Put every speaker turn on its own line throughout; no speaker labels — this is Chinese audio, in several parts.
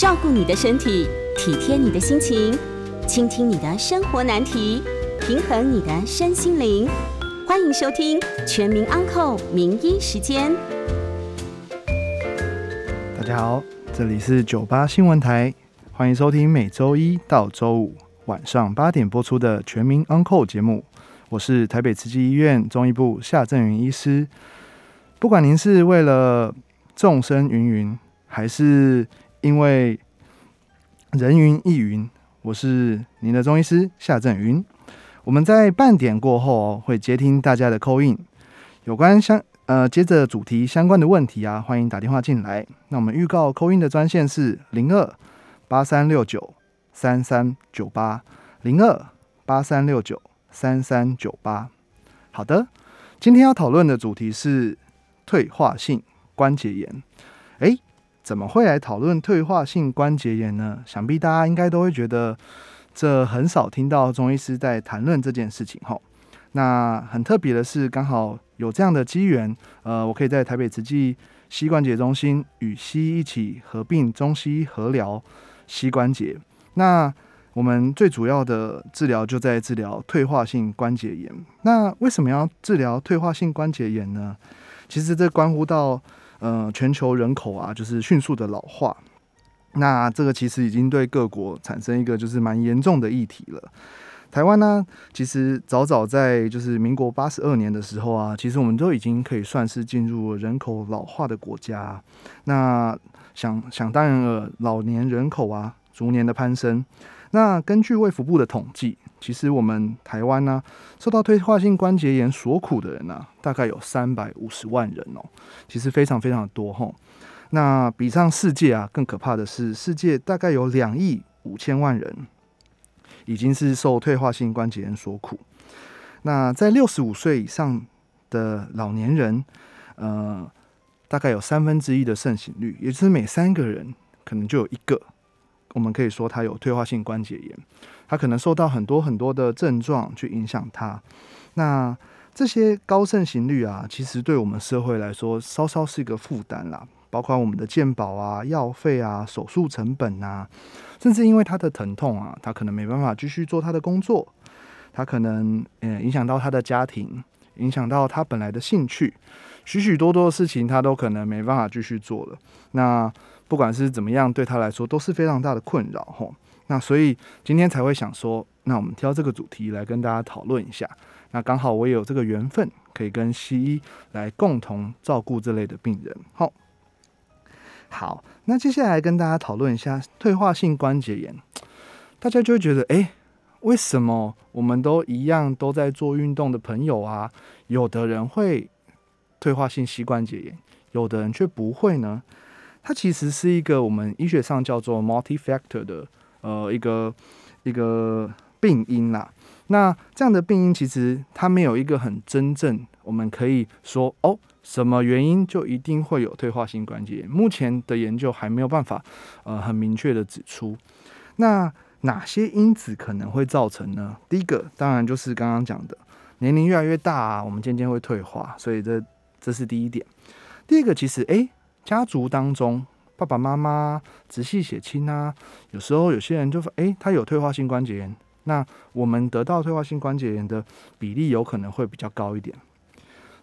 照顾你的身体，体贴你的心情，倾听你的生活难题，平衡你的身心灵。欢迎收听《全民安扣名医时间》。
大家好，这里是九八新闻台，欢迎收听每周一到周五晚上八点播出的《全民安扣节目。我是台北慈济医院中医部夏正云医师。不管您是为了众生云云，还是因为人云亦云，我是您的中医师夏正云。我们在半点过后会接听大家的扣印，有关相呃接着主题相关的问题啊，欢迎打电话进来。那我们预告扣印的专线是零二八三六九三三九八零二八三六九三三九八。好的，今天要讨论的主题是退化性关节炎。怎么会来讨论退化性关节炎呢？想必大家应该都会觉得。这很少听到中医师在谈论这件事情哈。那很特别的是，刚好有这样的机缘，呃，我可以在台北慈济膝关节中心与西医一起合并中西合疗膝关节。那我们最主要的治疗就在治疗退化性关节炎。那为什么要治疗退化性关节炎呢？其实这关乎到呃全球人口啊，就是迅速的老化。那这个其实已经对各国产生一个就是蛮严重的议题了。台湾呢，其实早早在就是民国八十二年的时候啊，其实我们都已经可以算是进入人口老化的国家。那想想当然了，老年人口啊逐年的攀升。那根据卫福部的统计，其实我们台湾呢，受到退化性关节炎所苦的人呢，大概有三百五十万人哦，其实非常非常的多吼。那比上世界啊，更可怕的是，世界大概有两亿五千万人，已经是受退化性关节炎所苦。那在六十五岁以上的老年人，呃，大概有三分之一的盛行率，也就是每三个人可能就有一个，我们可以说他有退化性关节炎，他可能受到很多很多的症状去影响他。那这些高盛行率啊，其实对我们社会来说，稍稍是一个负担啦。包括我们的健保啊、药费啊、手术成本啊，甚至因为他的疼痛啊，他可能没办法继续做他的工作，他可能呃影响到他的家庭，影响到他本来的兴趣，许许多多的事情他都可能没办法继续做了。那不管是怎么样，对他来说都是非常大的困扰吼。那所以今天才会想说，那我们挑这个主题来跟大家讨论一下。那刚好我也有这个缘分，可以跟西医来共同照顾这类的病人。好。好，那接下来跟大家讨论一下退化性关节炎。大家就会觉得，哎，为什么我们都一样都在做运动的朋友啊，有的人会退化性膝关节炎，有的人却不会呢？它其实是一个我们医学上叫做 multi-factor 的呃一个一个病因啦。那这样的病因其实它没有一个很真正，我们可以说哦。什么原因就一定会有退化性关节炎？目前的研究还没有办法，呃，很明确的指出。那哪些因子可能会造成呢？第一个当然就是刚刚讲的，年龄越来越大，啊我们渐渐会退化，所以这这是第一点。第二个其实，诶，家族当中爸爸妈妈、直系血亲啊，有时候有些人就说，诶，他有退化性关节炎，那我们得到退化性关节炎的比例有可能会比较高一点。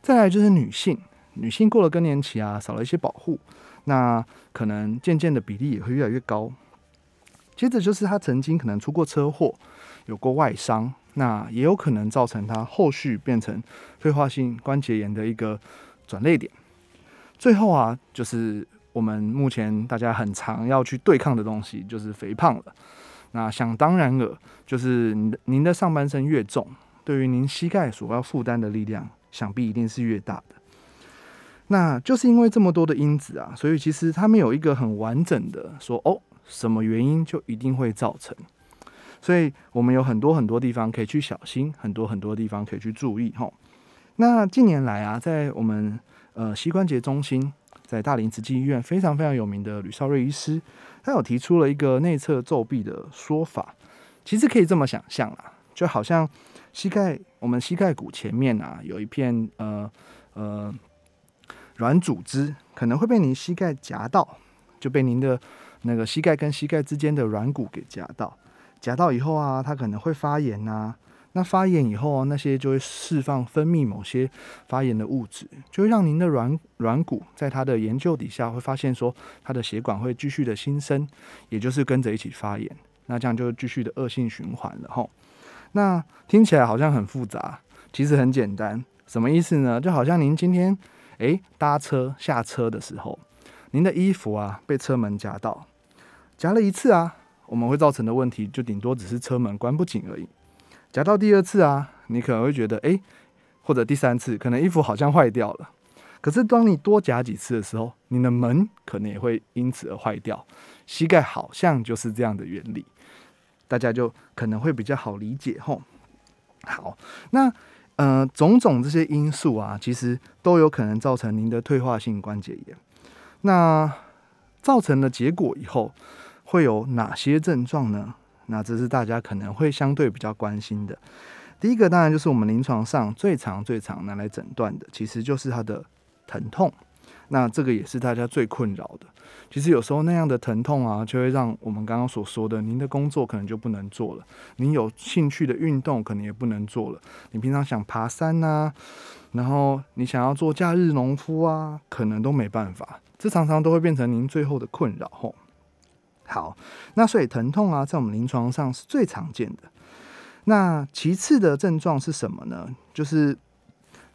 再来就是女性，女性过了更年期啊，少了一些保护，那可能渐渐的比例也会越来越高。接着就是她曾经可能出过车祸，有过外伤，那也有可能造成她后续变成退化性关节炎的一个转捩点。最后啊，就是我们目前大家很常要去对抗的东西，就是肥胖了。那想当然了，就是您的您的上半身越重，对于您膝盖所要负担的力量。想必一定是越大的，那就是因为这么多的因子啊，所以其实它没有一个很完整的说哦，什么原因就一定会造成，所以我们有很多很多地方可以去小心，很多很多地方可以去注意哈。那近年来啊，在我们呃膝关节中心，在大林慈济医院非常非常有名的吕少瑞医师，他有提出了一个内侧皱壁的说法，其实可以这么想象啊，就好像。膝盖，我们膝盖骨前面啊，有一片呃呃软组织，可能会被您膝盖夹到，就被您的那个膝盖跟膝盖之间的软骨给夹到，夹到以后啊，它可能会发炎呐。那发炎以后啊，那些就会释放分泌某些发炎的物质，就会让您的软软骨在它的研究底下会发现说，它的血管会继续的新生，也就是跟着一起发炎。那这样就继续的恶性循环了吼。那听起来好像很复杂，其实很简单。什么意思呢？就好像您今天诶搭车下车的时候，您的衣服啊被车门夹到，夹了一次啊，我们会造成的问题就顶多只是车门关不紧而已。夹到第二次啊，你可能会觉得诶，或者第三次可能衣服好像坏掉了。可是当你多夹几次的时候，你的门可能也会因此而坏掉。膝盖好像就是这样的原理。大家就可能会比较好理解吼。好，那呃种种这些因素啊，其实都有可能造成您的退化性关节炎。那造成了结果以后会有哪些症状呢？那这是大家可能会相对比较关心的。第一个当然就是我们临床上最常、最常拿来诊断的，其实就是它的疼痛。那这个也是大家最困扰的。其实有时候那样的疼痛啊，就会让我们刚刚所说的，您的工作可能就不能做了，您有兴趣的运动可能也不能做了。你平常想爬山呐，然后你想要做假日农夫啊，可能都没办法。这常常都会变成您最后的困扰吼。好，那所以疼痛啊，在我们临床上是最常见的。那其次的症状是什么呢？就是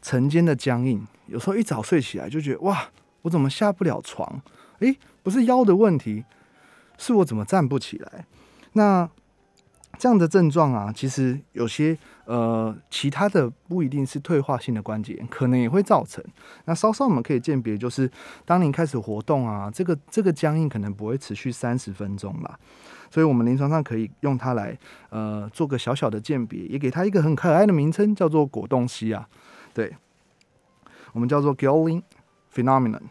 晨间的僵硬，有时候一早睡起来就觉得哇，我怎么下不了床？诶，不是腰的问题，是我怎么站不起来？那这样的症状啊，其实有些呃其他的不一定是退化性的关节炎，可能也会造成。那稍稍我们可以鉴别，就是当您开始活动啊，这个这个僵硬可能不会持续三十分钟吧。所以我们临床上可以用它来呃做个小小的鉴别，也给它一个很可爱的名称，叫做果冻膝啊。对，我们叫做 Gilling phenomenon。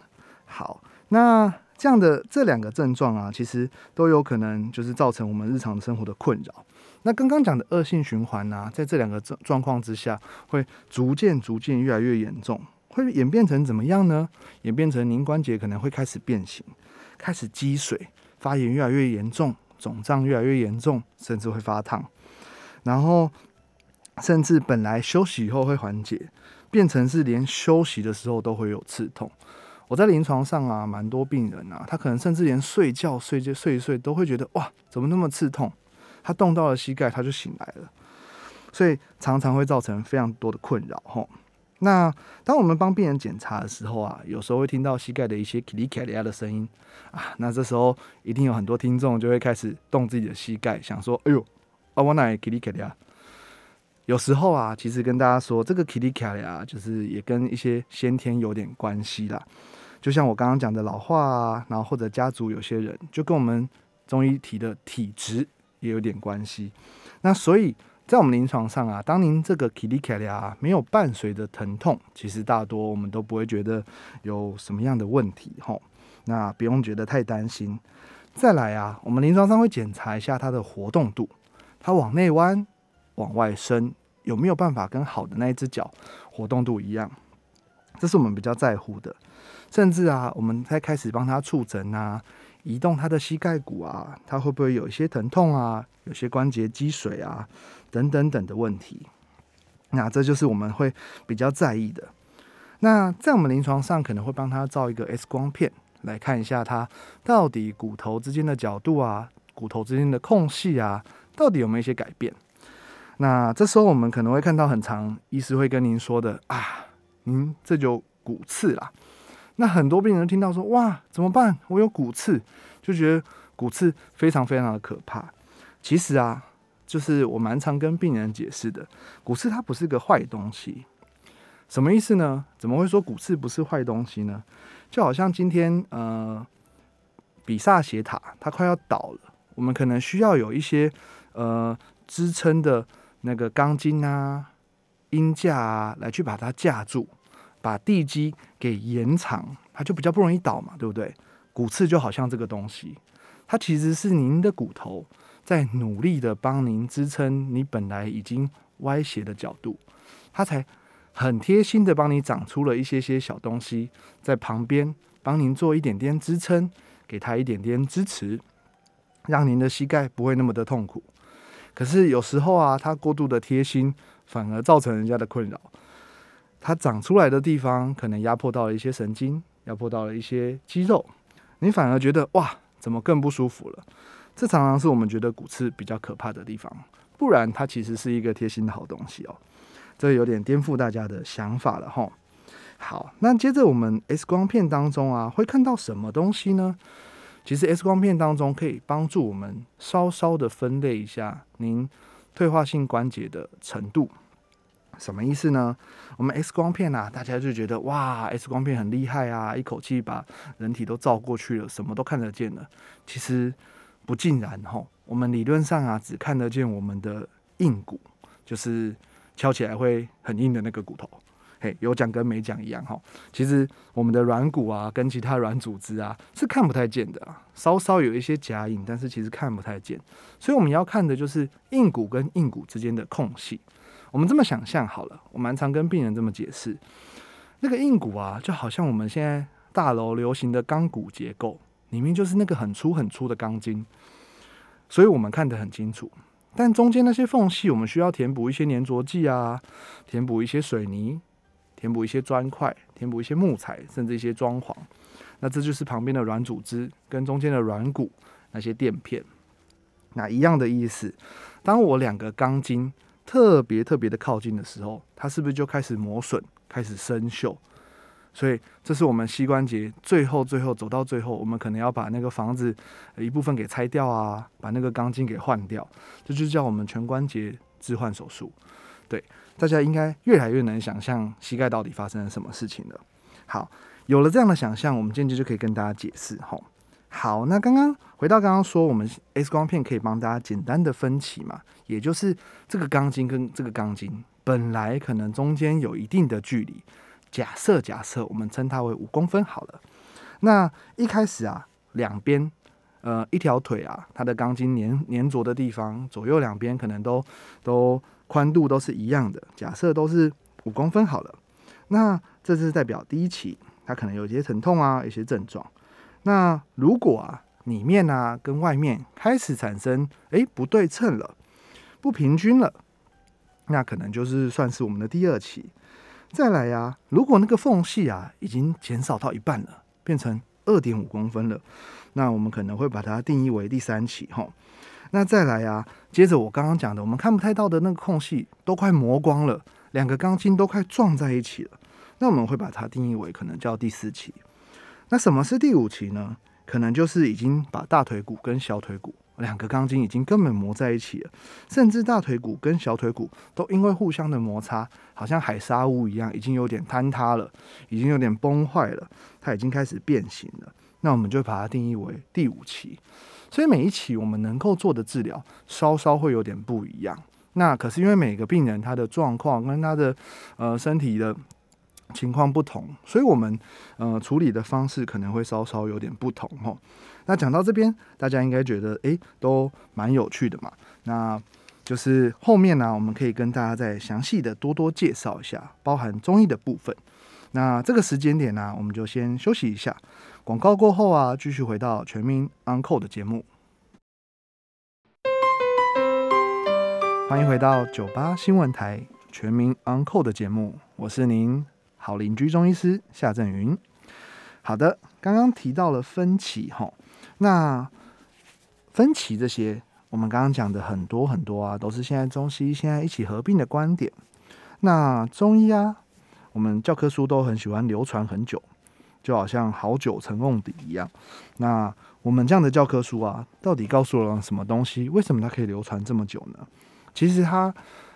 好。那这样的这两个症状啊，其实都有可能就是造成我们日常生活的困扰。那刚刚讲的恶性循环呢，在这两个状状况之下，会逐渐逐渐越来越严重，会演变成怎么样呢？演变成您关节可能会开始变形，开始积水，发炎越来越严重，肿胀越来越严重，甚至会发烫，然后甚至本来休息以后会缓解，变成是连休息的时候都会有刺痛。我在临床上啊，蛮多病人啊，他可能甚至连睡觉睡觉睡一睡都会觉得哇，怎么那么刺痛？他动到了膝盖，他就醒来了，所以常常会造成非常多的困扰吼。那当我们帮病人检查的时候啊，有时候会听到膝盖的一些 k 里卡里亚的声音啊，那这时候一定有很多听众就会开始动自己的膝盖，想说，哎呦，啊我哪 k 里卡里亚？有时候啊，其实跟大家说，这个 k 里卡里亚就是也跟一些先天有点关系啦。就像我刚刚讲的老化啊，然后或者家族有些人，就跟我们中医提的体质也有点关系。那所以在我们临床上啊，当您这个 k i l i k a l a 没有伴随着疼痛，其实大多我们都不会觉得有什么样的问题吼。那不用觉得太担心。再来啊，我们临床上会检查一下它的活动度，它往内弯、往外伸，有没有办法跟好的那一只脚活动度一样？这是我们比较在乎的。甚至啊，我们在开始帮他触诊啊，移动他的膝盖骨啊，他会不会有一些疼痛啊，有些关节积水啊，等等等的问题。那这就是我们会比较在意的。那在我们临床上可能会帮他照一个 X 光片，来看一下他到底骨头之间的角度啊，骨头之间的空隙啊，到底有没有一些改变。那这时候我们可能会看到很长，医师会跟您说的啊，您这就骨刺啦。那很多病人听到说哇怎么办？我有骨刺，就觉得骨刺非常非常的可怕。其实啊，就是我蛮常跟病人解释的，骨刺它不是个坏东西。什么意思呢？怎么会说骨刺不是坏东西呢？就好像今天呃，比萨斜塔它快要倒了，我们可能需要有一些呃支撑的那个钢筋啊、鹰架啊，来去把它架住。把地基给延长，它就比较不容易倒嘛，对不对？骨刺就好像这个东西，它其实是您的骨头在努力的帮您支撑你本来已经歪斜的角度，它才很贴心的帮你长出了一些些小东西在旁边，帮您做一点点支撑，给它一点点支持，让您的膝盖不会那么的痛苦。可是有时候啊，它过度的贴心，反而造成人家的困扰。它长出来的地方可能压迫到了一些神经，压迫到了一些肌肉，你反而觉得哇，怎么更不舒服了？这常常是我们觉得骨刺比较可怕的地方。不然，它其实是一个贴心的好东西哦。这有点颠覆大家的想法了哈。好，那接着我们 X 光片当中啊，会看到什么东西呢？其实 X 光片当中可以帮助我们稍稍的分类一下您退化性关节的程度。什么意思呢？我们 X 光片啊，大家就觉得哇，X 光片很厉害啊，一口气把人体都照过去了，什么都看得见了。其实不尽然哈，我们理论上啊，只看得见我们的硬骨，就是敲起来会很硬的那个骨头。嘿，有讲跟没讲一样哈。其实我们的软骨啊，跟其他软组织啊，是看不太见的啊，稍稍有一些夹影，但是其实看不太见。所以我们要看的就是硬骨跟硬骨之间的空隙。我们这么想象好了，我蛮常跟病人这么解释，那个硬骨啊，就好像我们现在大楼流行的钢骨结构，里面就是那个很粗很粗的钢筋，所以我们看得很清楚。但中间那些缝隙，我们需要填补一些粘着剂啊，填补一些水泥，填补一些砖块，填补一些木材，甚至一些装潢。那这就是旁边的软组织跟中间的软骨那些垫片。那一样的意思，当我两个钢筋。特别特别的靠近的时候，它是不是就开始磨损、开始生锈？所以这是我们膝关节最后、最后走到最后，我们可能要把那个房子一部分给拆掉啊，把那个钢筋给换掉，这就叫我们全关节置换手术。对，大家应该越来越能想象膝盖到底发生了什么事情了。好，有了这样的想象，我们间接就可以跟大家解释吼。好，那刚刚回到刚刚说，我们 X 光片可以帮大家简单的分期嘛，也就是这个钢筋跟这个钢筋本来可能中间有一定的距离，假设假设我们称它为五公分好了。那一开始啊，两边呃一条腿啊，它的钢筋粘粘着的地方，左右两边可能都都宽度都是一样的，假设都是五公分好了。那这是代表第一期，它可能有一些疼痛啊，一些症状。那如果啊，里面呢跟外面开始产生哎不对称了，不平均了，那可能就是算是我们的第二期。再来呀，如果那个缝隙啊已经减少到一半了，变成二点五公分了，那我们可能会把它定义为第三期哈。那再来呀，接着我刚刚讲的，我们看不太到的那个空隙都快磨光了，两个钢筋都快撞在一起了，那我们会把它定义为可能叫第四期。那什么是第五期呢？可能就是已经把大腿骨跟小腿骨两个钢筋已经根本磨在一起了，甚至大腿骨跟小腿骨都因为互相的摩擦，好像海沙屋一样，已经有点坍塌了，已经有点崩坏了，它已经开始变形了。那我们就把它定义为第五期。所以每一期我们能够做的治疗稍稍会有点不一样。那可是因为每个病人他的状况跟他的呃身体的。情况不同，所以我们呃处理的方式可能会稍稍有点不同哈。那讲到这边，大家应该觉得诶都蛮有趣的嘛。那就是后面呢，我们可以跟大家再详细的多多介绍一下，包含中医的部分。那这个时间点呢，我们就先休息一下。广告过后啊，继续回到全民 Uncle 的节目。欢迎回到九八新闻台全民 Uncle 的节目，我是您。好邻居中医师夏正云，好的，刚刚提到了分歧哈，那分歧这些，我们刚刚讲的很多很多啊，都是现在中西医现在一起合并的观点。那中医啊，我们教科书都很喜欢流传很久，就好像好酒成瓮底一样。那我们这样的教科书啊，到底告诉了什么东西？为什么它可以流传这么久呢？其实它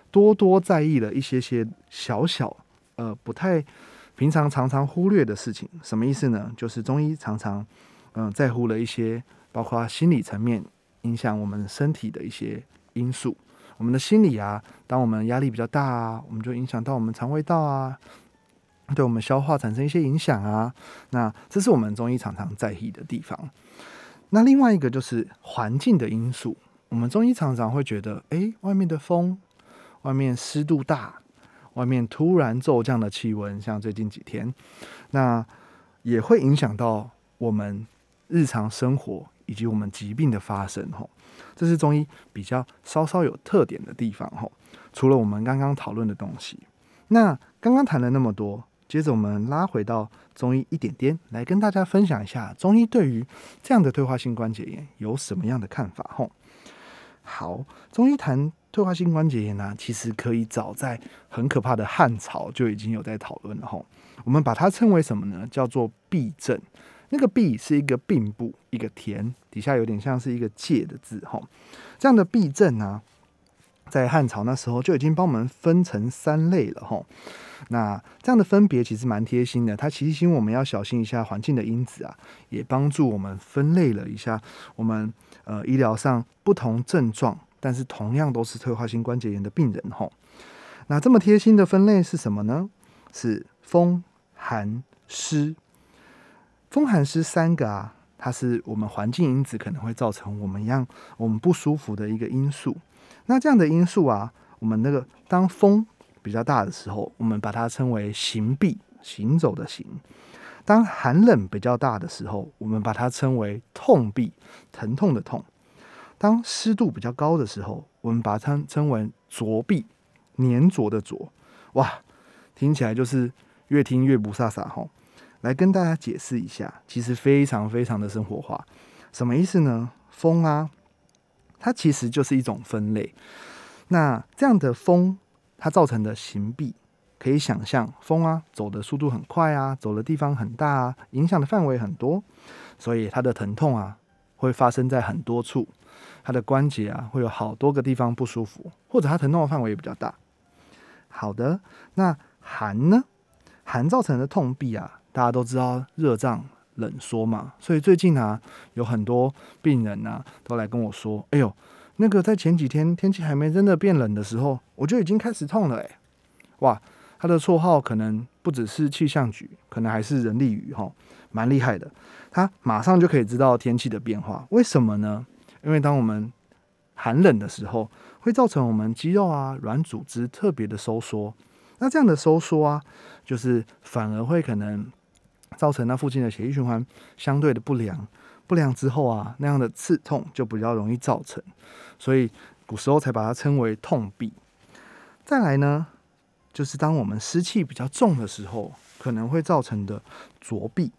多多在意了一些些小小。呃，不太平常，常常忽略的事情，什么意思呢？就是中医常常嗯在乎了一些，包括心理层面影响我们身体的一些因素。我们的心理啊，当我们压力比较大啊，我们就影响到我们肠胃道啊，对我们消化产生一些影响啊。那这是我们中医常常在意的地方。那另外一个就是环境的因素，我们中医常常会觉得，哎，外面的风，外面湿度大。外面突然骤降的气温，像最近几天，那也会影响到我们日常生活以及我们疾病的发生，吼，这是中医比较稍稍有特点的地方，吼。除了我们刚刚讨论的东西，那刚刚谈了那么多，接着我们拉回到中医一点点，来跟大家分享一下中医对于这样的退化性关节炎有什么样的看法，吼。好，中医谈退化性关节炎呢，其实可以早在很可怕的汉朝就已经有在讨论了，吼。我们把它称为什么呢？叫做痹症。那个痹是一个病部，一个田底下有点像是一个借的字，吼。这样的痹症呢，在汉朝那时候就已经帮我们分成三类了，吼。那这样的分别其实蛮贴心的，它提醒我们要小心一下环境的因子啊，也帮助我们分类了一下我们呃医疗上不同症状，但是同样都是退化性关节炎的病人，吼。那这么贴心的分类是什么呢？是风。寒湿，风寒湿三个啊，它是我们环境因子可能会造成我们一样我们不舒服的一个因素。那这样的因素啊，我们那个当风比较大的时候，我们把它称为行痹，行走的行；当寒冷比较大的时候，我们把它称为痛痹，疼痛的痛；当湿度比较高的时候，我们把它称为浊壁，粘着的浊。哇，听起来就是。越听越不飒飒哈，来跟大家解释一下，其实非常非常的生活化，什么意思呢？风啊，它其实就是一种分类。那这样的风，它造成的形壁，可以想象，风啊走的速度很快啊，走的地方很大啊，影响的范围很多，所以它的疼痛啊会发生在很多处，它的关节啊会有好多个地方不舒服，或者它疼痛的范围也比较大。好的，那寒呢？寒造成的痛痹啊，大家都知道热胀冷缩嘛，所以最近啊，有很多病人呢都来跟我说：“哎呦，那个在前几天天气还没真的变冷的时候，我就已经开始痛了。”哎，哇，他的绰号可能不只是气象局，可能还是人力语哈，蛮厉害的。他马上就可以知道天气的变化，为什么呢？因为当我们寒冷的时候，会造成我们肌肉啊软组织特别的收缩。那这样的收缩啊，就是反而会可能造成那附近的血液循环相对的不良，不良之后啊，那样的刺痛就比较容易造成，所以古时候才把它称为痛痹。再来呢，就是当我们湿气比较重的时候，可能会造成的浊痹。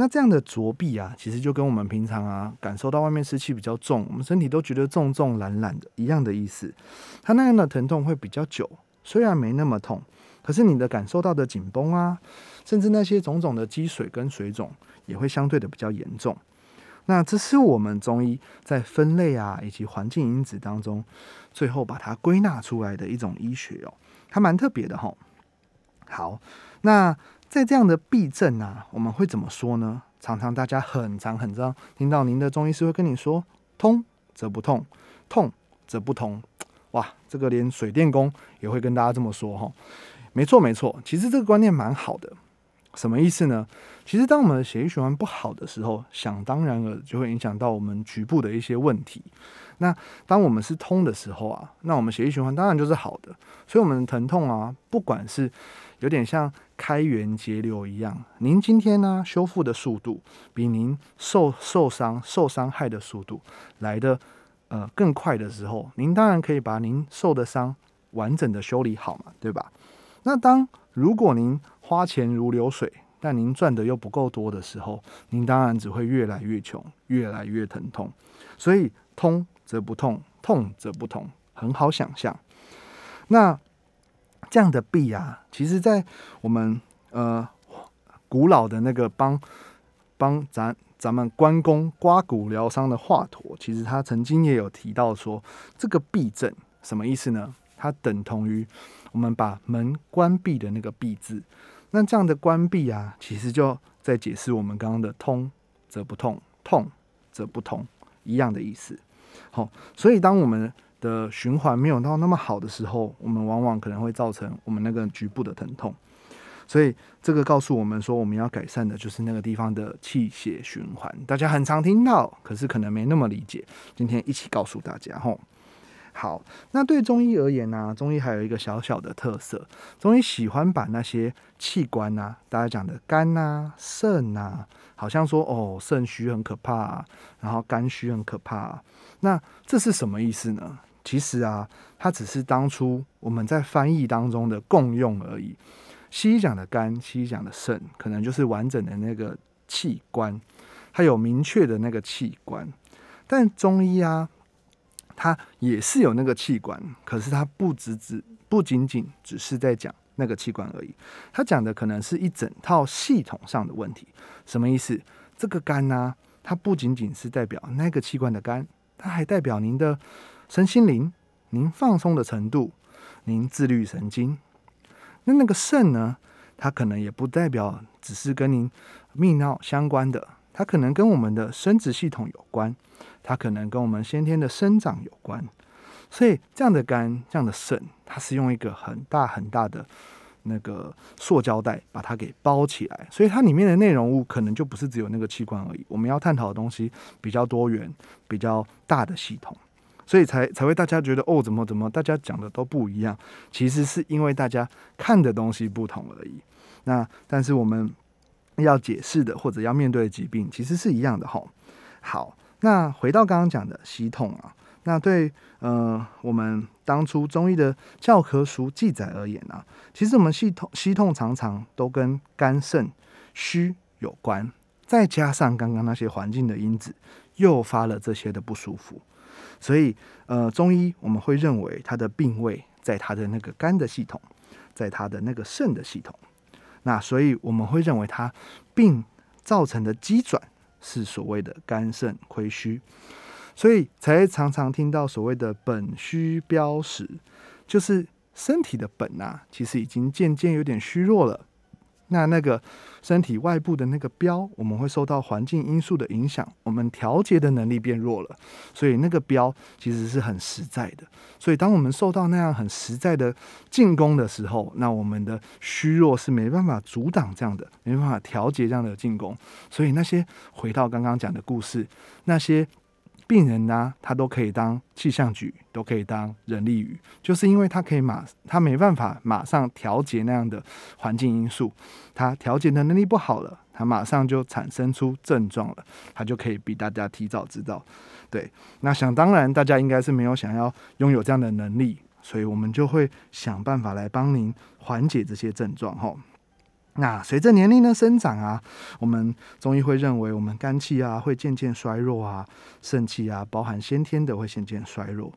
那这样的浊痹啊，其实就跟我们平常啊感受到外面湿气比较重，我们身体都觉得重重懒懒的一样的意思。它那样的疼痛会比较久。虽然没那么痛，可是你的感受到的紧绷啊，甚至那些种种的积水跟水肿，也会相对的比较严重。那这是我们中医在分类啊以及环境因子当中，最后把它归纳出来的一种医学哦，还蛮特别的哈。好，那在这样的痹症啊，我们会怎么说呢？常常大家很常很常听到您的中医师会跟你说：通则不痛，痛则不通。哇，这个连水电工也会跟大家这么说哈，没错没错，其实这个观念蛮好的，什么意思呢？其实当我们的血液循环不好的时候，想当然了就会影响到我们局部的一些问题。那当我们是通的时候啊，那我们血液循环当然就是好的，所以我们的疼痛啊，不管是有点像开源节流一样，您今天呢修复的速度比您受受伤受伤害的速度来的。呃，更快的时候，您当然可以把您受的伤完整的修理好嘛，对吧？那当如果您花钱如流水，但您赚的又不够多的时候，您当然只会越来越穷，越来越疼痛。所以通则不痛，痛则不通，很好想象。那这样的弊啊，其实在我们呃古老的那个帮帮咱。咱们关公刮骨疗伤的华佗，其实他曾经也有提到说，这个闭症什么意思呢？它等同于我们把门关闭的那个闭字。那这样的关闭啊，其实就在解释我们刚刚的通则不痛，痛则不通一样的意思。好，所以当我们的循环没有到那么好的时候，我们往往可能会造成我们那个局部的疼痛。所以这个告诉我们说，我们要改善的就是那个地方的气血循环。大家很常听到，可是可能没那么理解。今天一起告诉大家吼。好，那对中医而言呢，中医还有一个小小的特色，中医喜欢把那些器官呐，大家讲的肝呐、肾呐，好像说哦，肾虚很可怕，然后肝虚很可怕，那这是什么意思呢？其实啊，它只是当初我们在翻译当中的共用而已。西医讲的肝，西医讲的肾，可能就是完整的那个器官，它有明确的那个器官，但中医啊。它也是有那个器官，可是它不只只不仅仅只是在讲那个器官而已，它讲的可能是一整套系统上的问题。什么意思？这个肝呢，它不仅仅是代表那个器官的肝，它还代表您的身心灵，您放松的程度，您自律神经。那那个肾呢，它可能也不代表只是跟您泌尿相关的，它可能跟我们的生殖系统有关。它可能跟我们先天的生长有关，所以这样的肝、这样的肾，它是用一个很大很大的那个塑胶袋把它给包起来，所以它里面的内容物可能就不是只有那个器官而已。我们要探讨的东西比较多元、比较大的系统，所以才才会大家觉得哦，怎么怎么大家讲的都不一样，其实是因为大家看的东西不同而已。那但是我们要解释的或者要面对的疾病其实是一样的哈。好。那回到刚刚讲的息痛啊，那对呃我们当初中医的教科书记载而言呢，其实我们系统息痛常常都跟肝肾虚有关，再加上刚刚那些环境的因子，诱发了这些的不舒服，所以呃中医我们会认为它的病位在它的那个肝的系统，在它的那个肾的系统，那所以我们会认为它病造成的机转。是所谓的肝肾亏虚，所以才常常听到所谓的本虚标实，就是身体的本呐，其实已经渐渐有点虚弱了。那那个身体外部的那个标，我们会受到环境因素的影响，我们调节的能力变弱了，所以那个标其实是很实在的。所以当我们受到那样很实在的进攻的时候，那我们的虚弱是没办法阻挡这样的，没办法调节这样的进攻。所以那些回到刚刚讲的故事，那些。病人呢，他都可以当气象局，都可以当人力语，就是因为他可以马，他没办法马上调节那样的环境因素，他调节的能力不好了，他马上就产生出症状了，他就可以比大家提早知道。对，那想当然，大家应该是没有想要拥有这样的能力，所以我们就会想办法来帮您缓解这些症状，吼。那随着年龄的生长啊，我们中医会认为我们肝气啊会渐渐衰弱啊，肾气啊包含先天的会渐渐衰弱。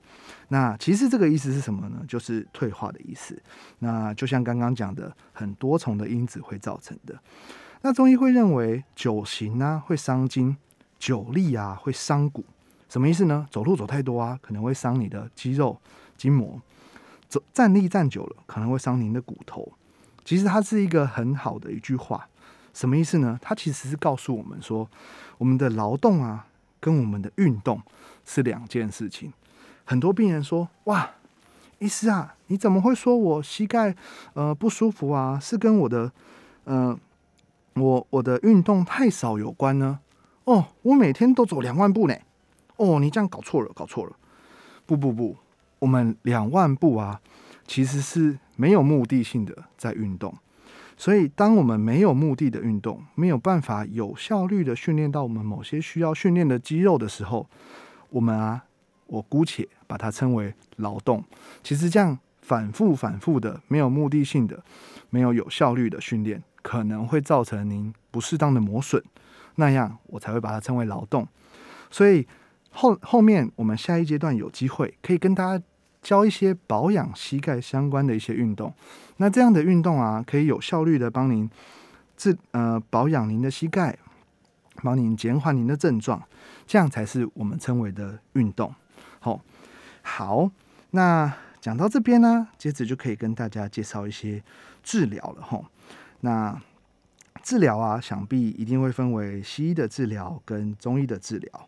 那其实这个意思是什么呢？就是退化的意思。那就像刚刚讲的，很多重的因子会造成的。那中医会认为久行啊会伤筋，久立啊会伤骨。什么意思呢？走路走太多啊，可能会伤你的肌肉筋膜；走站立站久了，可能会伤您的骨头。其实它是一个很好的一句话，什么意思呢？它其实是告诉我们说，我们的劳动啊，跟我们的运动是两件事情。很多病人说：“哇，医师啊，你怎么会说我膝盖呃不舒服啊？是跟我的呃我我的运动太少有关呢？”哦，我每天都走两万步呢。哦，你这样搞错了，搞错了。不不不，我们两万步啊，其实是。没有目的性的在运动，所以当我们没有目的的运动，没有办法有效率的训练到我们某些需要训练的肌肉的时候，我们啊，我姑且把它称为劳动。其实这样反复反复的没有目的性的、没有有效率的训练，可能会造成您不适当的磨损，那样我才会把它称为劳动。所以后后面我们下一阶段有机会可以跟大家。教一些保养膝盖相关的一些运动，那这样的运动啊，可以有效率的帮您治呃保养您的膝盖，帮您减缓您的症状，这样才是我们称为的运动。好，好，那讲到这边呢，接着就可以跟大家介绍一些治疗了哈。那治疗啊，想必一定会分为西医的治疗跟中医的治疗。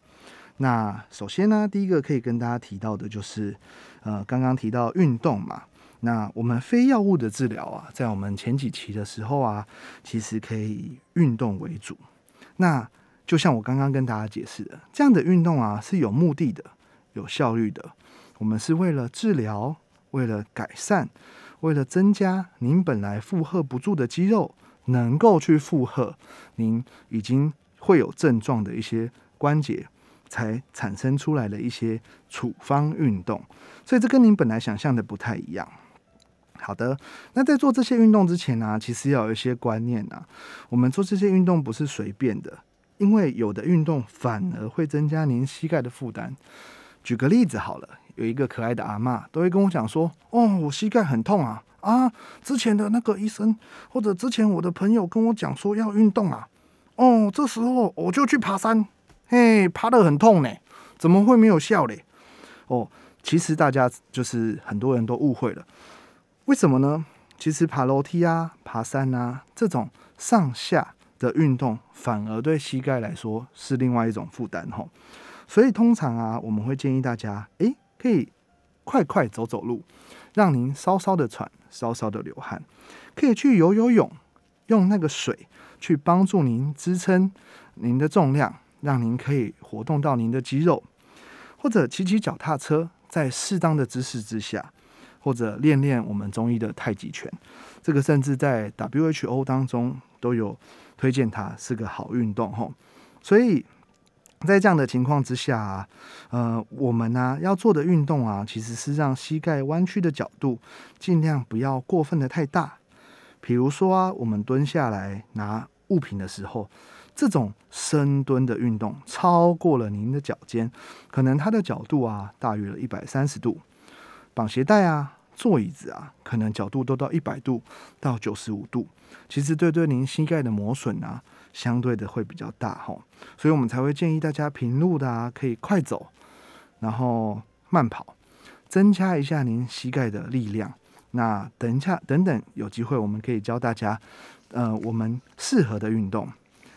那首先呢，第一个可以跟大家提到的就是。呃，刚刚提到运动嘛，那我们非药物的治疗啊，在我们前几期的时候啊，其实可以以运动为主。那就像我刚刚跟大家解释的，这样的运动啊是有目的的、有效率的。我们是为了治疗，为了改善，为了增加您本来负荷不住的肌肉，能够去负荷您已经会有症状的一些关节，才产生出来的一些处方运动。所以这跟您本来想象的不太一样。好的，那在做这些运动之前呢，其实要有一些观念啊。我们做这些运动不是随便的，因为有的运动反而会增加您膝盖的负担。举个例子好了，有一个可爱的阿嬷都会跟我讲说：“哦，我膝盖很痛啊啊！之前的那个医生或者之前我的朋友跟我讲说要运动啊，哦，这时候我就去爬山，嘿，爬得很痛呢，怎么会没有效嘞？哦，其实大家就是很多人都误会了。”为什么呢？其实爬楼梯啊、爬山啊这种上下的运动，反而对膝盖来说是另外一种负担吼。所以通常啊，我们会建议大家，诶，可以快快走走路，让您稍稍的喘、稍稍的流汗；可以去游游泳，用那个水去帮助您支撑您的重量，让您可以活动到您的肌肉；或者骑骑脚踏车，在适当的姿势之下。或者练练我们中医的太极拳，这个甚至在 WHO 当中都有推荐，它是个好运动吼。所以在这样的情况之下啊，呃，我们呢要做的运动啊，其实是让膝盖弯曲的角度尽量不要过分的太大。比如说啊，我们蹲下来拿物品的时候，这种深蹲的运动超过了您的脚尖，可能它的角度啊大于了一百三十度。绑鞋带啊，坐椅子啊，可能角度都到一百度到九十五度，其实对对您膝盖的磨损啊，相对的会比较大哈，所以我们才会建议大家平路的啊，可以快走，然后慢跑，增加一下您膝盖的力量。那等一下，等等有机会我们可以教大家，呃，我们适合的运动。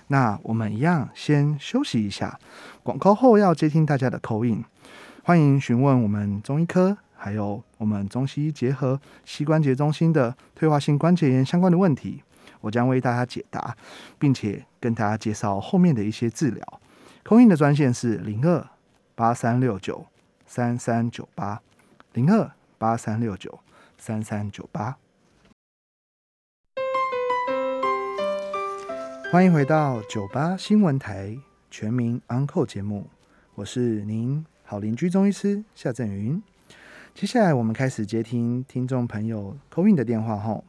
那我们一样先休息一下，广告后要接听大家的口音，欢迎询问我们中医科。还有我们中西医结合膝关节中心的退化性关节炎相关的问题，我将为大家解答，并且跟大家介绍后面的一些治疗。空运的专线是零二八三六九三三九八零二八三六九三三九八。欢迎回到九八新闻台全民 Uncle 节目，我是您好邻居中医师夏振云。接下来我们开始接听听众朋友口音的电话吼。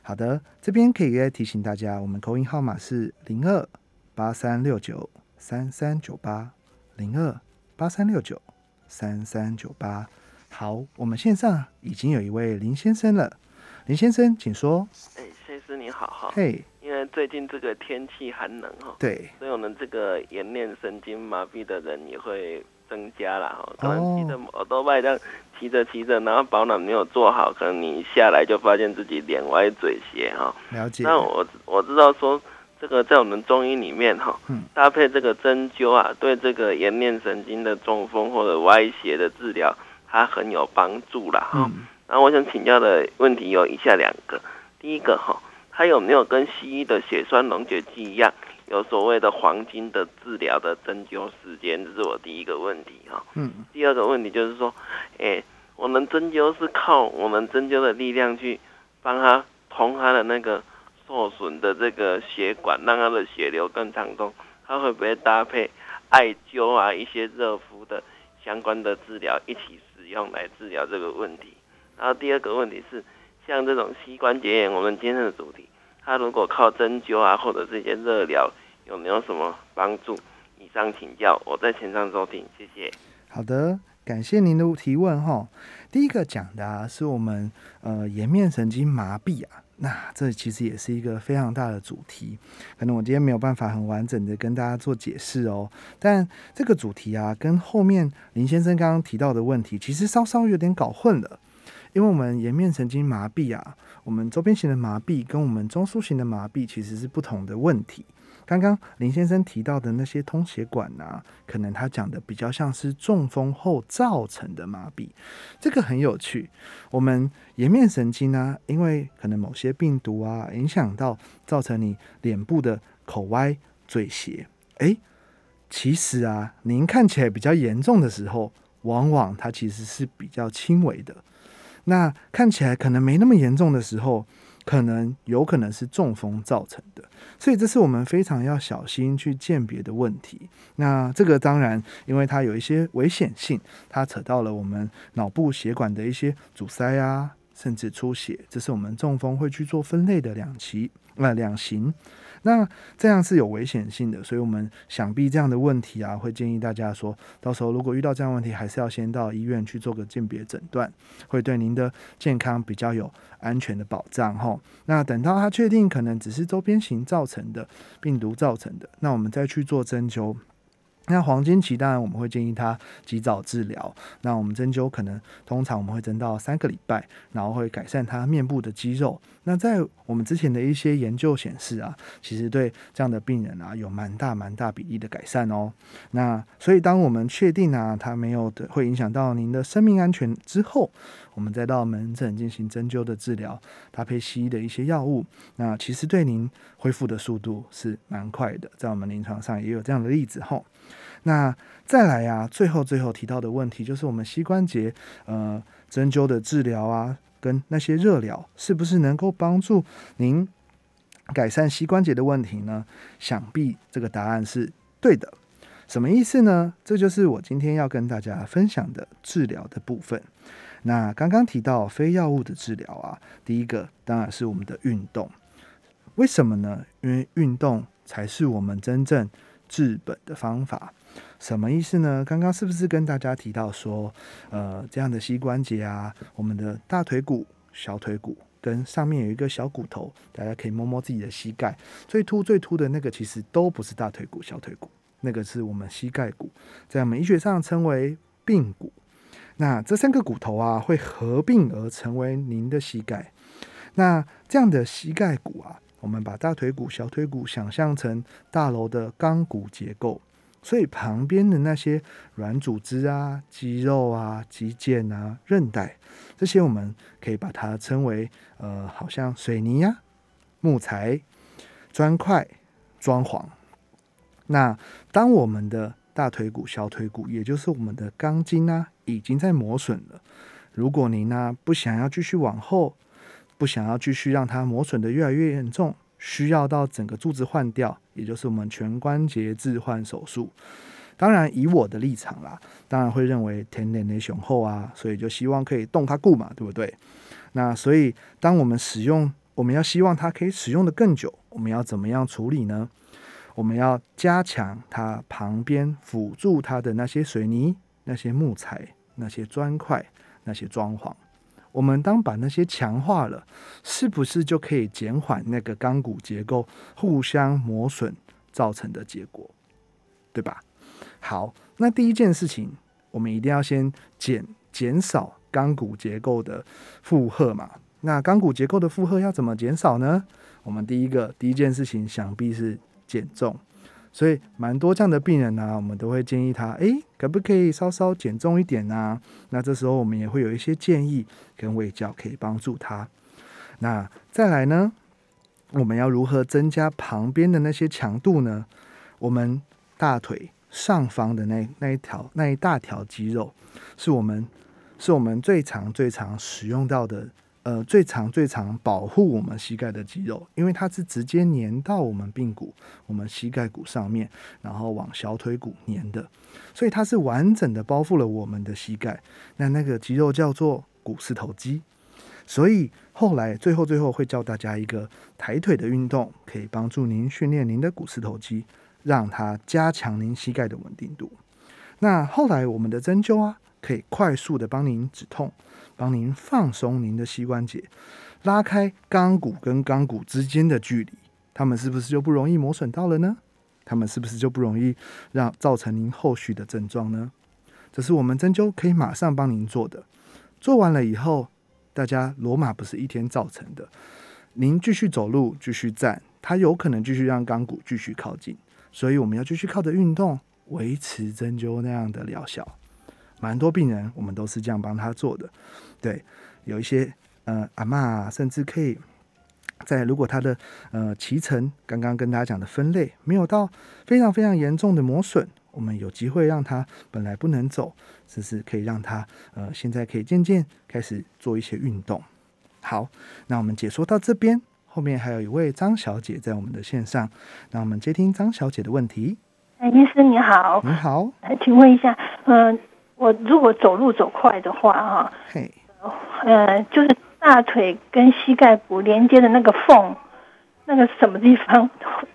好的，这边可以再提醒大家，我们口音号码是零二八三六九三三九八零二八三六九三三九八。好，我们线上已经有一位林先生了，林先生请说。
哎，先生你好哈。
嘿，
因为最近这个天气寒冷哈，
对，
所以我们这个颜面神经麻痹的人也会。增加了哈，可能骑着摩托拜这样骑着骑着，然后保暖没有做好，可能你下来就发现自己脸歪嘴斜哈。
了解。
那我我知道说，这个在我们中医里面哈，搭配这个针灸啊，对这个颜面神经的中风或者歪斜的治疗，它很有帮助了哈。然后我想请教的问题有以下两个，第一个哈，它有没有跟西医的血栓溶解剂一样？有所谓的黄金的治疗的针灸时间，这是我第一个问题哈。嗯。第二个问题就是说，哎，我们针灸是靠我们针灸的力量去帮他通他的那个受损的这个血管，让他的血流更畅通。他会不会搭配艾灸啊一些热敷的相关的治疗一起使用来治疗这个问题？然后第二个问题是，像这种膝关节炎，我们今天的主题。它如果靠针灸啊，或者这些热疗，有没有什么帮助？以上请教，我在前上收听，谢谢。
好的，感谢您的提问哈。第一个讲的啊，是我们呃颜面神经麻痹啊，那这其实也是一个非常大的主题，可能我今天没有办法很完整的跟大家做解释哦。但这个主题啊，跟后面林先生刚刚提到的问题，其实稍稍有点搞混了。因为我们颜面神经麻痹啊，我们周边型的麻痹跟我们中枢型的麻痹其实是不同的问题。刚刚林先生提到的那些通血管啊，可能他讲的比较像是中风后造成的麻痹，这个很有趣。我们颜面神经呢，因为可能某些病毒啊影响到，造成你脸部的口歪嘴斜。诶，其实啊，您看起来比较严重的时候。往往它其实是比较轻微的。那看起来可能没那么严重的时候，可能有可能是中风造成的。所以这是我们非常要小心去鉴别的问题。那这个当然，因为它有一些危险性，它扯到了我们脑部血管的一些阻塞啊，甚至出血，这是我们中风会去做分类的两期呃两型。那这样是有危险性的，所以我们想必这样的问题啊，会建议大家说，到时候如果遇到这样问题，还是要先到医院去做个鉴别诊断，会对您的健康比较有安全的保障哈。那等到他确定可能只是周边型造成的病毒造成的，那我们再去做针灸。那黄金期当然我们会建议他及早治疗。那我们针灸可能通常我们会针到三个礼拜，然后会改善他面部的肌肉。那在我们之前的一些研究显示啊，其实对这样的病人啊有蛮大蛮大比例的改善哦。那所以当我们确定啊他没有的会影响到您的生命安全之后，我们再到门诊进行针灸的治疗，搭配西医的一些药物，那其实对您恢复的速度是蛮快的。在我们临床上也有这样的例子吼。那再来呀，最后最后提到的问题就是我们膝关节呃针灸的治疗啊，跟那些热疗是不是能够帮助您改善膝关节的问题呢？想必这个答案是对的。什么意思呢？这就是我今天要跟大家分享的治疗的部分。那刚刚提到非药物的治疗啊，第一个当然是我们的运动。为什么呢？因为运动才是我们真正治本的方法。什么意思呢？刚刚是不是跟大家提到说，呃，这样的膝关节啊，我们的大腿骨、小腿骨跟上面有一个小骨头，大家可以摸摸自己的膝盖，最凸最凸的那个其实都不是大腿骨、小腿骨，那个是我们膝盖骨，在我们医学上称为髌骨。那这三个骨头啊，会合并而成为您的膝盖。那这样的膝盖骨啊，我们把大腿骨、小腿骨想象成大楼的钢骨结构。所以旁边的那些软组织啊、肌肉啊、肌腱啊、韧带，这些我们可以把它称为呃，好像水泥呀、木材、砖块、装潢。那当我们的大腿骨、小腿骨，也就是我们的钢筋啊，已经在磨损了。如果您呢不想要继续往后，不想要继续让它磨损的越来越严重。需要到整个柱子换掉，也就是我们全关节置换手术。当然，以我的立场啦，当然会认为天然的雄厚啊，所以就希望可以动它固嘛，对不对？那所以，当我们使用，我们要希望它可以使用的更久，我们要怎么样处理呢？我们要加强它旁边辅助它的那些水泥、那些木材、那些砖块、那些装潢。我们当把那些强化了，是不是就可以减缓那个钢骨结构互相磨损造成的结果，对吧？好，那第一件事情，我们一定要先减减少钢骨结构的负荷嘛。那钢骨结构的负荷要怎么减少呢？我们第一个第一件事情，想必是减重。所以蛮多这样的病人呢，我们都会建议他，诶，可不可以稍稍减重一点呢？那这时候我们也会有一些建议跟卫教可以帮助他。那再来呢，我们要如何增加旁边的那些强度呢？我们大腿上方的那那一条那一大条肌肉，是我们是我们最常最常使用到的。呃，最长最长保护我们膝盖的肌肉，因为它是直接粘到我们髌骨、我们膝盖骨上面，然后往小腿骨粘的，所以它是完整的包覆了我们的膝盖。那那个肌肉叫做股四头肌。所以后来最后最后会教大家一个抬腿的运动，可以帮助您训练您的股四头肌，让它加强您膝盖的稳定度。那后来我们的针灸啊，可以快速的帮您止痛。帮您放松您的膝关节，拉开钢骨跟钢骨之间的距离，他们是不是就不容易磨损到了呢？他们是不是就不容易让造成您后续的症状呢？这是我们针灸可以马上帮您做的。做完了以后，大家罗马不是一天造成的，您继续走路，继续站，它有可能继续让钢骨继续靠近，所以我们要继续靠着运动维持针灸那样的疗效。蛮多病人，我们都是这样帮他做的。对，有一些呃阿妈，甚至可以在如果他的呃脐橙刚刚跟大家讲的分类没有到非常非常严重的磨损，我们有机会让他本来不能走，只是可以让他呃现在可以渐渐开始做一些运动。好，那我们解说到这边，后面还有一位张小姐在我们的线上，那我们接听张小姐的问题。
哎，医生你好，
你好，
来请问一下，嗯，我如果走路走快的话，哈，
嘿，
呃，就是大腿跟膝盖骨连接的那个缝，那个什么地方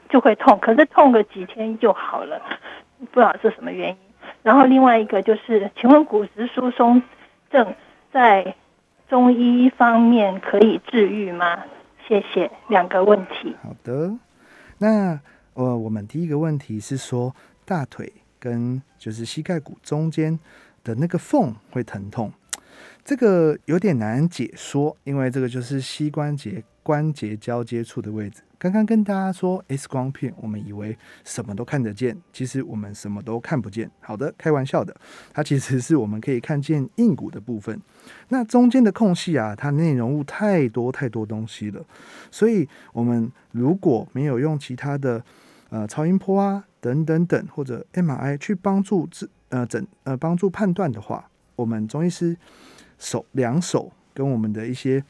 就会痛，可是痛个几天就好了，不知道是什么原因。然后另外一个就是，请问骨质疏松症在中医方面可以治愈吗？谢谢，两个问题。
好的，那呃，我们第一个问题是说大腿跟就是膝盖骨中间的那个缝会疼痛。这个有点难解说，因为这个就是膝关节关节交接处的位置。刚刚跟大家说 X 光片，我们以为什么都看得见，其实我们什么都看不见。好的，开玩笑的，它其实是我们可以看见硬骨的部分。那中间的空隙啊，它内容物太多太多东西了，所以我们如果没有用其他的呃超音波啊等等等或者 MRI 去帮助治呃诊呃帮助判断的话，我们中医师。手两手跟我们的一些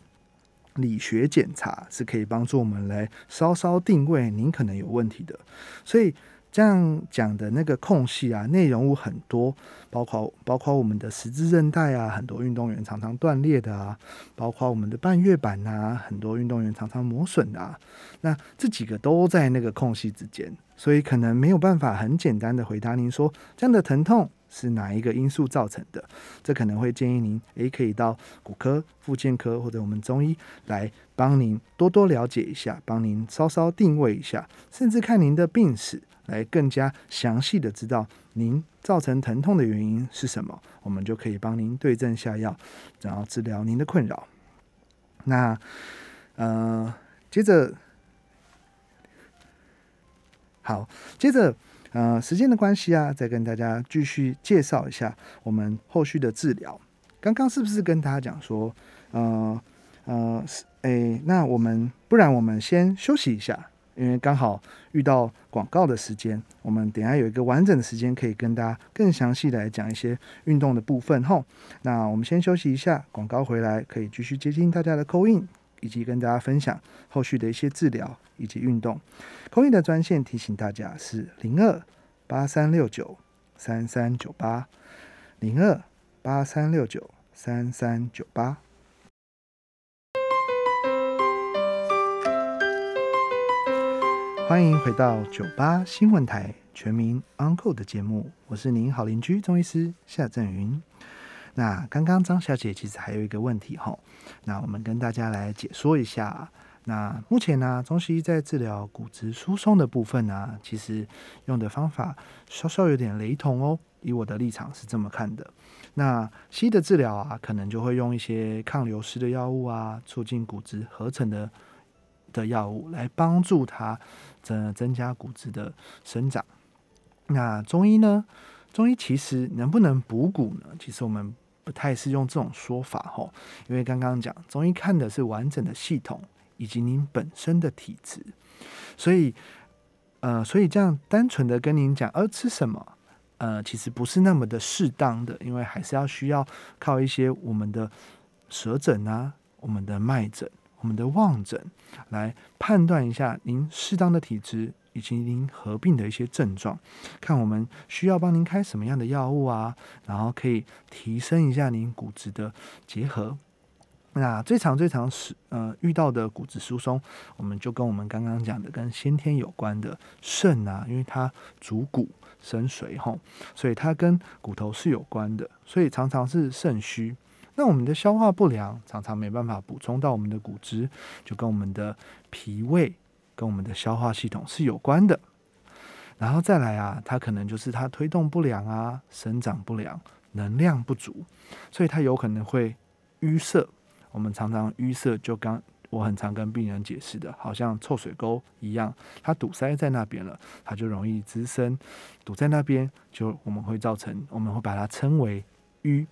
理学检查是可以帮助我们来稍稍定位您可能有问题的，所以这样讲的那个空隙啊，内容物很多，包括包括我们的十字韧带啊，很多运动员常常断裂的啊，包括我们的半月板啊，很多运动员常常磨损的啊，那这几个都在那个空隙之间，所以可能没有办法很简单的回答您说这样的疼痛。是哪一个因素造成的？这可能会建议您，诶，可以到骨科、复健科或者我们中医来帮您多多了解一下，帮您稍稍定位一下，甚至看您的病史，来更加详细的知道您造成疼痛的原因是什么，我们就可以帮您对症下药，然后治疗您的困扰。那，呃，接着，好，接着。呃，时间的关系啊，再跟大家继续介绍一下我们后续的治疗。刚刚是不是跟大家讲说，呃呃，哎，那我们不然我们先休息一下，因为刚好遇到广告的时间，我们等下有一个完整的时间可以跟大家更详细来讲一些运动的部分。吼，那我们先休息一下，广告回来可以继续接听大家的扣印，以及跟大家分享后续的一些治疗以及运动。空运的专线提醒大家是零二八三六九三三九八零二八三六九三三九八。欢迎回到九八新闻台全民 Uncle 的节目，我是您好邻居中医师夏振云。那刚刚张小姐其实还有一个问题哈，那我们跟大家来解说一下。那目前呢，中西医在治疗骨质疏松的部分呢，其实用的方法稍稍有点雷同哦。以我的立场是这么看的。那西医的治疗啊，可能就会用一些抗流失的药物啊，促进骨质合成的的药物来帮助它增增加骨质的生长。那中医呢，中医其实能不能补骨呢？其实我们不太是用这种说法吼，因为刚刚讲中医看的是完整的系统。以及您本身的体质，所以，呃，所以这样单纯的跟您讲，呃，吃什么，呃，其实不是那么的适当的，因为还是要需要靠一些我们的舌诊啊、我们的脉诊、我们的望诊来判断一下您适当的体质以及您合并的一些症状，看我们需要帮您开什么样的药物啊，然后可以提升一下您骨质的结合。那最常、最常是呃遇到的骨质疏松，我们就跟我们刚刚讲的跟先天有关的肾啊，因为它主骨生髓吼，所以它跟骨头是有关的，所以常常是肾虚。那我们的消化不良，常常没办法补充到我们的骨质，就跟我们的脾胃跟我们的消化系统是有关的。然后再来啊，它可能就是它推动不良啊，生长不良，能量不足，所以它有可能会淤塞。我们常常淤塞，就刚我很常跟病人解释的，好像臭水沟一样，它堵塞在那边了，它就容易滋生，堵在那边就我们会造成，我们会把它称为淤。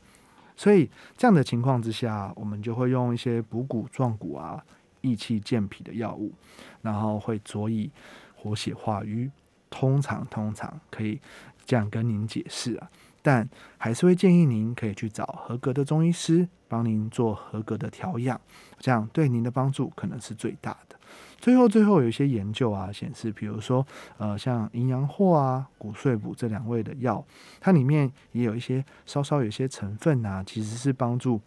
所以这样的情况之下，我们就会用一些补骨壮骨啊、益气健脾的药物，然后会佐以活血化瘀，通常通常可以这样跟您解释啊，但还是会建议您可以去找合格的中医师帮您做合格的调养，这样对您的帮助可能是最大的。最后，最后有一些研究啊显示，比如说，呃，像营养货啊、骨碎补这两味的药，它里面也有一些稍稍有些成分啊，其实是帮助。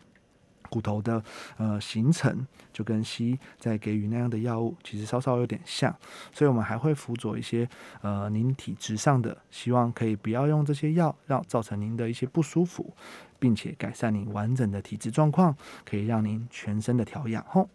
骨头的呃形成就跟西医在给予那样的药物其实稍稍有点像，所以我们还会辅佐一些呃您体质上的，希望可以不要用这些药，让造成您的一些不舒服，并且改善您完整的体质状况，可以让您全身的调养。吼，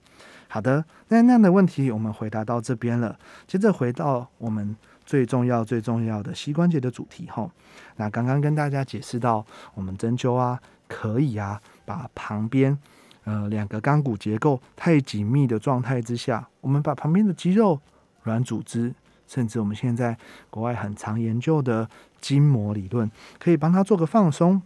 好的，那那样的问题我们回答到这边了，接着回到我们最重要最重要的膝关节的主题。吼，那刚刚跟大家解释到，我们针灸啊，可以啊。把旁边，呃，两个钢骨结构太紧密的状态之下，我们把旁边的肌肉、软组织，甚至我们现在国外很常研究的筋膜理论，可以帮他做个放松，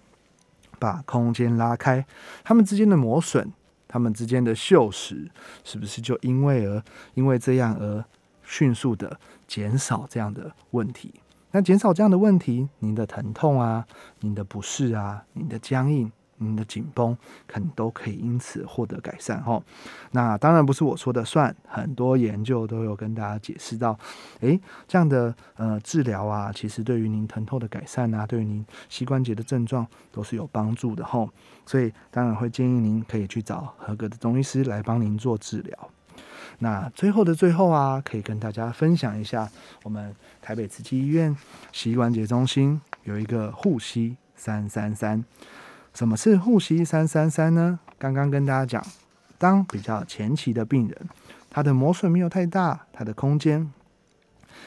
把空间拉开，他们之间的磨损，他们之间的锈蚀，是不是就因为而因为这样而迅速的减少这样的问题？那减少这样的问题，您的疼痛啊，您的不适啊，您的僵硬。您的紧绷可能都可以因此获得改善哈。那当然不是我说的算，很多研究都有跟大家解释到，诶，这样的呃治疗啊，其实对于您疼痛的改善啊，对于您膝关节的症状都是有帮助的哈。所以当然会建议您可以去找合格的中医师来帮您做治疗。那最后的最后啊，可以跟大家分享一下，我们台北慈济医院膝关节中心有一个护膝三三三。什么是护膝三三三呢？刚刚跟大家讲，当比较前期的病人，他的磨损没有太大，他的空间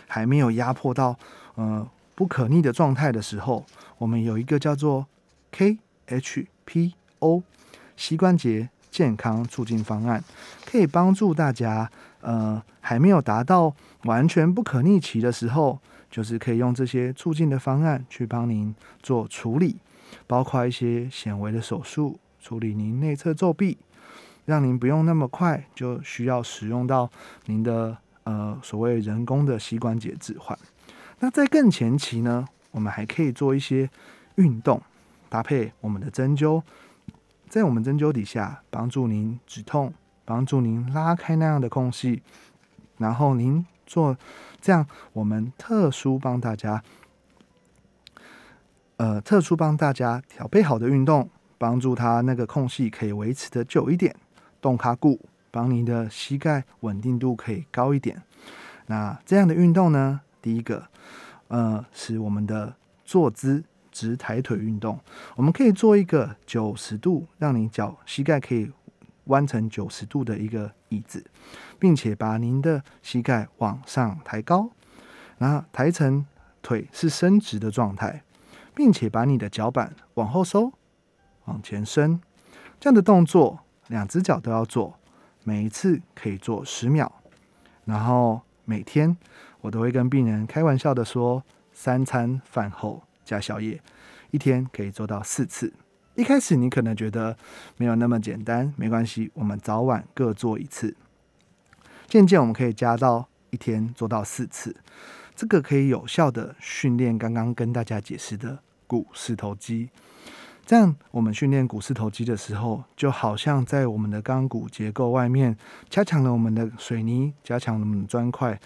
还没有压迫到呃不可逆的状态的时候，我们有一个叫做 KHPO 膝关节健康促进方案，可以帮助大家呃还没有达到完全不可逆期的时候，就是可以用这些促进的方案去帮您做处理。包括一些显微的手术处理您内侧皱壁，让您不用那么快就需要使用到您的呃所谓人工的膝关节置换。那在更前期呢，我们还可以做一些运动，搭配我们的针灸，在我们针灸底下帮助您止痛，帮助您拉开那样的空隙，然后您做这样我们特殊帮大家。呃，特殊帮大家调配好的运动，帮助他那个空隙可以维持的久一点。动卡固，帮您的膝盖稳定度可以高一点。那这样的运动呢，第一个，呃，是我们的坐姿直抬腿运动。我们可以做一个九十度，让你脚膝盖可以弯成九十度的一个椅子，并且把您的膝盖往上抬高，然后抬成腿是伸直的状态。并且把你的脚板往后收，往前伸，这样的动作两只脚都要做，每一次可以做十秒。然后每天我都会跟病人开玩笑的说，三餐饭后加宵夜，一天可以做到四次。一开始你可能觉得没有那么简单，没关系，我们早晚各做一次。渐渐我们可以加到一天做到四次，这个可以有效的训练刚刚跟大家解释的。股四头肌，这样我们训练股四头肌的时候，就好像在我们的钢骨结构外面加强了我们的水泥，加强了我们的砖块，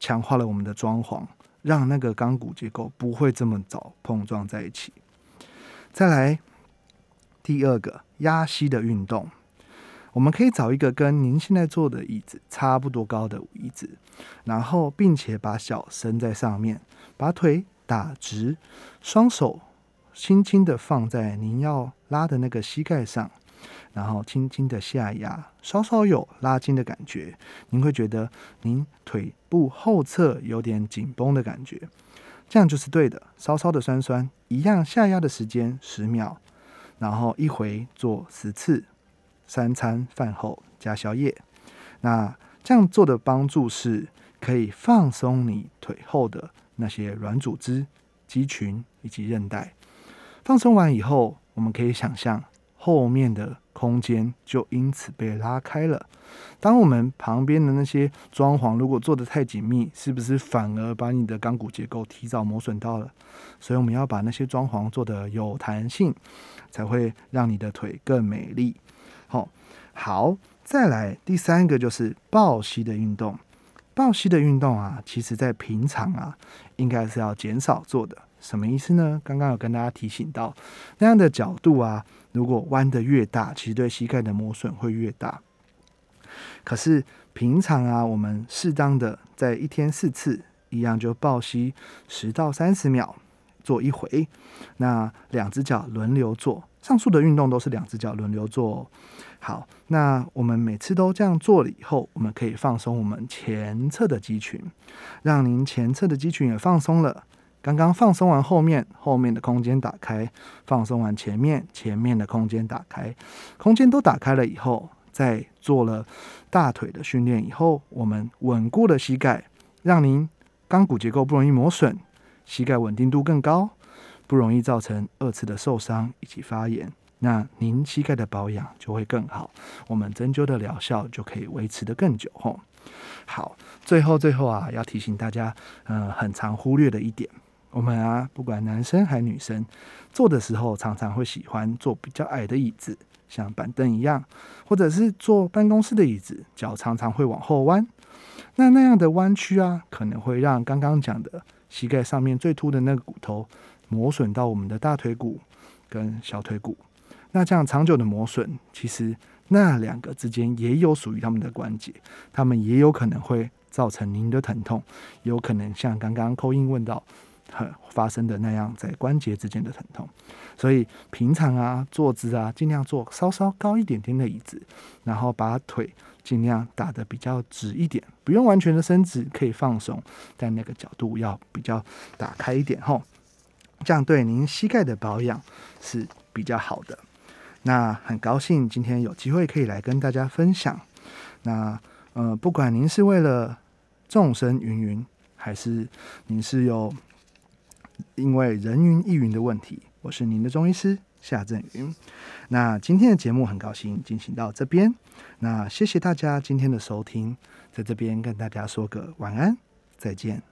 强化了我们的装潢，让那个钢骨结构不会这么早碰撞在一起。再来第二个压膝的运动，我们可以找一个跟您现在坐的椅子差不多高的椅子，然后并且把脚伸在上面，把腿。打直，双手轻轻的放在您要拉的那个膝盖上，然后轻轻的下压，稍稍有拉筋的感觉，您会觉得您腿部后侧有点紧绷的感觉，这样就是对的。稍稍的酸酸，一样下压的时间十秒，然后一回做十次，三餐饭后加宵夜。那这样做的帮助是可以放松你腿后的。那些软组织、肌群以及韧带放松完以后，我们可以想象后面的空间就因此被拉开了。当我们旁边的那些装潢如果做的太紧密，是不是反而把你的钢骨结构提早磨损到了？所以我们要把那些装潢做的有弹性，才会让你的腿更美丽。好，好，再来第三个就是抱膝的运动。抱膝的运动啊，其实在平常啊，应该是要减少做的。什么意思呢？刚刚有跟大家提醒到，那样的角度啊，如果弯的越大，其实对膝盖的磨损会越大。可是平常啊，我们适当的在一天四次，一样就抱膝十到三十秒做一回，那两只脚轮流做。上述的运动都是两只脚轮流做。好，那我们每次都这样做了以后，我们可以放松我们前侧的肌群，让您前侧的肌群也放松了。刚刚放松完后面，后面的空间打开；放松完前面，前面的空间打开。空间都打开了以后。在做了大腿的训练以后，我们稳固了膝盖，让您钢骨结构不容易磨损，膝盖稳定度更高，不容易造成二次的受伤以及发炎。那您膝盖的保养就会更好，我们针灸的疗效就可以维持的更久。吼，好，最后最后啊，要提醒大家，嗯，很常忽略的一点，我们啊，不管男生还女生，坐的时候常常会喜欢坐比较矮的椅子。像板凳一样，或者是坐办公室的椅子，脚常常会往后弯。那那样的弯曲啊，可能会让刚刚讲的膝盖上面最凸的那个骨头磨损到我们的大腿骨跟小腿骨。那这样长久的磨损，其实那两个之间也有属于他们的关节，他们也有可能会造成您的疼痛，有可能像刚刚扣印问到。发生的那样在关节之间的疼痛，所以平常啊坐姿啊尽量坐稍稍高一点点的椅子，然后把腿尽量打得比较直一点，不用完全的伸直，可以放松，但那个角度要比较打开一点吼，这样对您膝盖的保养是比较好的。那很高兴今天有机会可以来跟大家分享。那呃，不管您是为了众生云云，还是您是有。因为人云亦云的问题，我是您的中医师夏振云。那今天的节目很高兴进行到这边，那谢谢大家今天的收听，在这边跟大家说个晚安，再见。